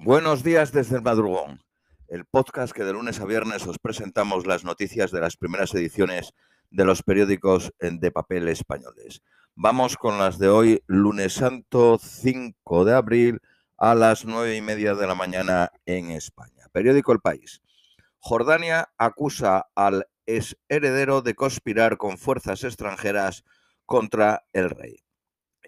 Buenos días desde el madrugón, el podcast que de lunes a viernes os presentamos las noticias de las primeras ediciones de los periódicos de papel españoles. Vamos con las de hoy, lunes santo 5 de abril a las nueve y media de la mañana en España. Periódico El País. Jordania acusa al ex heredero de conspirar con fuerzas extranjeras contra el rey.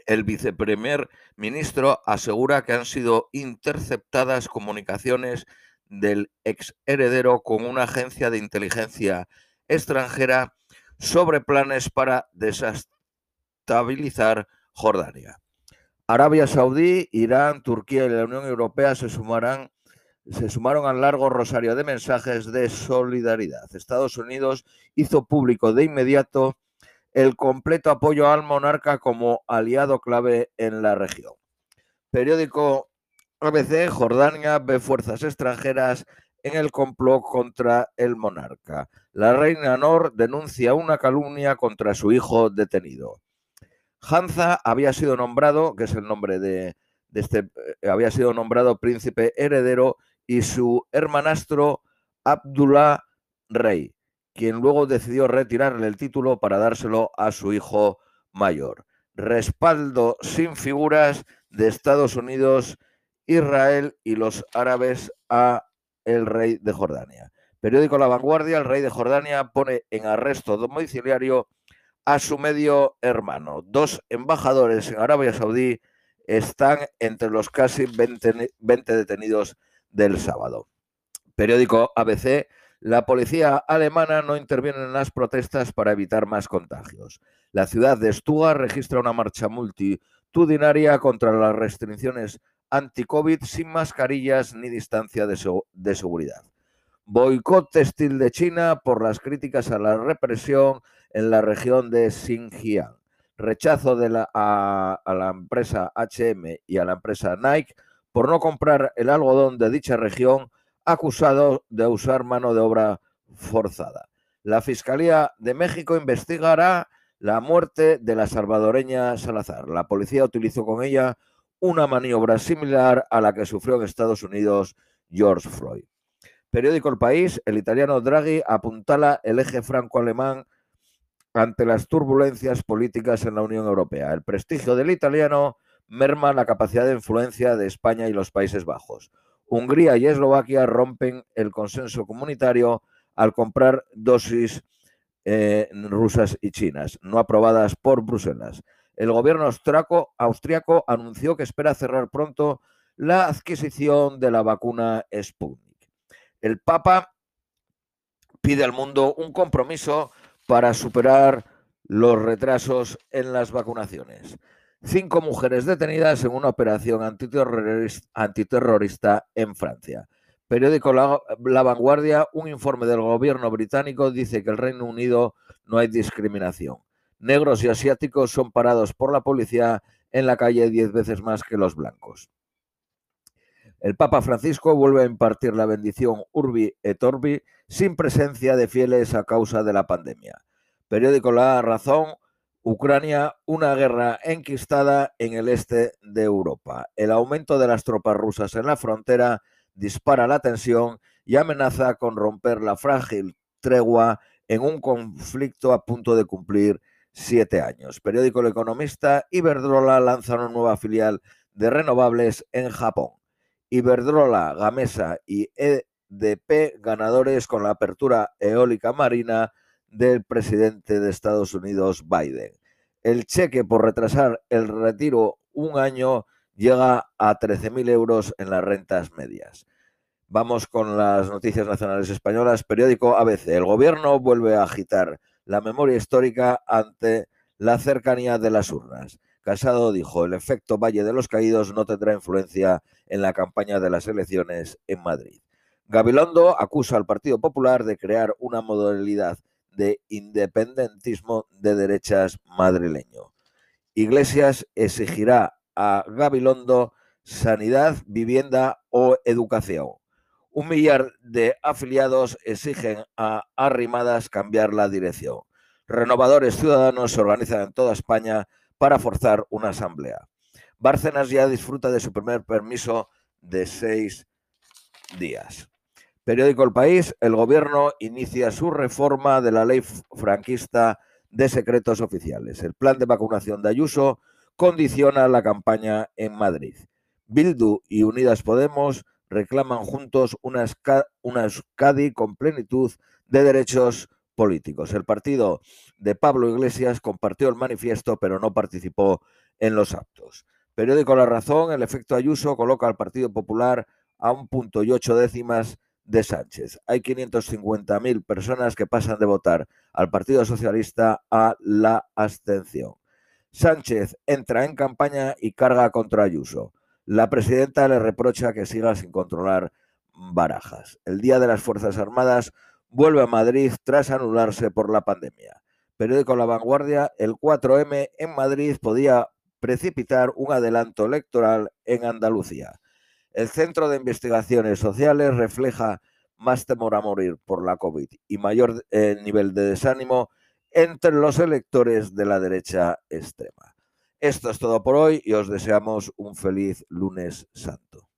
El viceprimer ministro asegura que han sido interceptadas comunicaciones del ex heredero con una agencia de inteligencia extranjera sobre planes para desestabilizar Jordania. Arabia Saudí, Irán, Turquía y la Unión Europea se sumarán se sumaron al largo rosario de mensajes de solidaridad. Estados Unidos hizo público de inmediato el completo apoyo al monarca como aliado clave en la región. Periódico ABC, Jordania ve fuerzas extranjeras en el complot contra el monarca. La reina Nor denuncia una calumnia contra su hijo detenido. Hanza había sido nombrado, que es el nombre de, este, eh, había sido nombrado príncipe heredero y su hermanastro Abdullah Rey quien luego decidió retirarle el título para dárselo a su hijo mayor. Respaldo sin figuras de Estados Unidos, Israel y los árabes a el rey de Jordania. Periódico La Vanguardia, el rey de Jordania pone en arresto domiciliario a su medio hermano. Dos embajadores en Arabia Saudí están entre los casi 20, 20 detenidos del sábado. Periódico ABC, la policía alemana no interviene en las protestas para evitar más contagios. La ciudad de Stuttgart registra una marcha multitudinaria contra las restricciones anti-COVID sin mascarillas ni distancia de, seguridad. Boicot textil de China por las críticas a la represión en la región de Xinjiang. Rechazo de la, a la empresa HM y a la empresa Nike por no comprar el algodón de dicha región acusado de usar mano de obra forzada. La Fiscalía de México investigará la muerte de la salvadoreña Salazar. La policía utilizó con ella una maniobra similar a la que sufrió en Estados Unidos George Floyd. Periódico El País, el italiano Draghi apuntala el eje franco-alemán ante las turbulencias políticas en la Unión Europea. El prestigio del italiano merma la capacidad de influencia de España y los Países Bajos. Hungría y Eslovaquia rompen el consenso comunitario al comprar dosis eh, rusas y chinas, no aprobadas por Bruselas. El gobierno austriaco, austriaco anunció que espera cerrar pronto la adquisición de la vacuna Sputnik. El Papa pide al mundo un compromiso para superar los retrasos en las vacunaciones cinco mujeres detenidas en una operación antiterrorista, en Francia. Periódico la, Vanguardia, un informe del gobierno británico dice que en el Reino Unido no hay discriminación. Negros y asiáticos son parados por la policía en la calle diez veces más que los blancos. El Papa Francisco vuelve a impartir la bendición Urbi et Orbi sin presencia de fieles a causa de la pandemia. Periódico La Razón, Ucrania, una guerra enquistada en el este de Europa. El aumento de las tropas rusas en la frontera dispara la tensión y amenaza con romper la frágil tregua en un conflicto a punto de cumplir siete años. Periódico El Economista, Iberdrola lanza una nueva filial de renovables en Japón. Iberdrola, Gamesa y EDP ganadores con la apertura eólica marina del presidente de Estados Unidos, Biden. El cheque por retrasar el retiro un año llega a 13.000 euros en las rentas medias. Vamos con las noticias nacionales españolas. Periódico ABC. El gobierno vuelve a agitar la memoria histórica ante la cercanía de las urnas. Casado dijo, el efecto Valle de los Caídos no tendrá influencia en la campaña de las elecciones en Madrid. Gabilondo acusa al Partido Popular de crear una modalidad de independentismo de derechas madrileño. Iglesias exigirá a Gabilondo sanidad, vivienda o educación. Un millar de afiliados exigen a Arrimadas cambiar la dirección. Renovadores ciudadanos se organizan en toda España para forzar una asamblea. Bárcenas ya disfruta de su primer permiso de seis días. Periódico El País, el gobierno inicia su reforma de la ley franquista de secretos oficiales. El plan de vacunación de Ayuso condiciona la campaña en Madrid. Bildu y Unidas Podemos reclaman juntos una, Euskadi con plenitud de derechos políticos. El partido de Pablo Iglesias compartió el manifiesto, pero no participó en los actos. Periódico La Razón, el efecto Ayuso coloca al Partido Popular a un punto y ocho décimas de Sánchez. Hay 550.000 personas que pasan de votar al Partido Socialista a la abstención. Sánchez entra en campaña y carga contra Ayuso. La presidenta le reprocha que siga sin controlar barajas. El Día de las Fuerzas Armadas vuelve a Madrid tras anularse por la pandemia. Periódico La Vanguardia, el 4M en Madrid podía precipitar un adelanto electoral en Andalucía. El Centro de Investigaciones Sociales refleja más temor a morir por la COVID y mayor eh, nivel de desánimo entre los electores de la derecha extrema. Esto es todo por hoy y os deseamos un feliz lunes santo.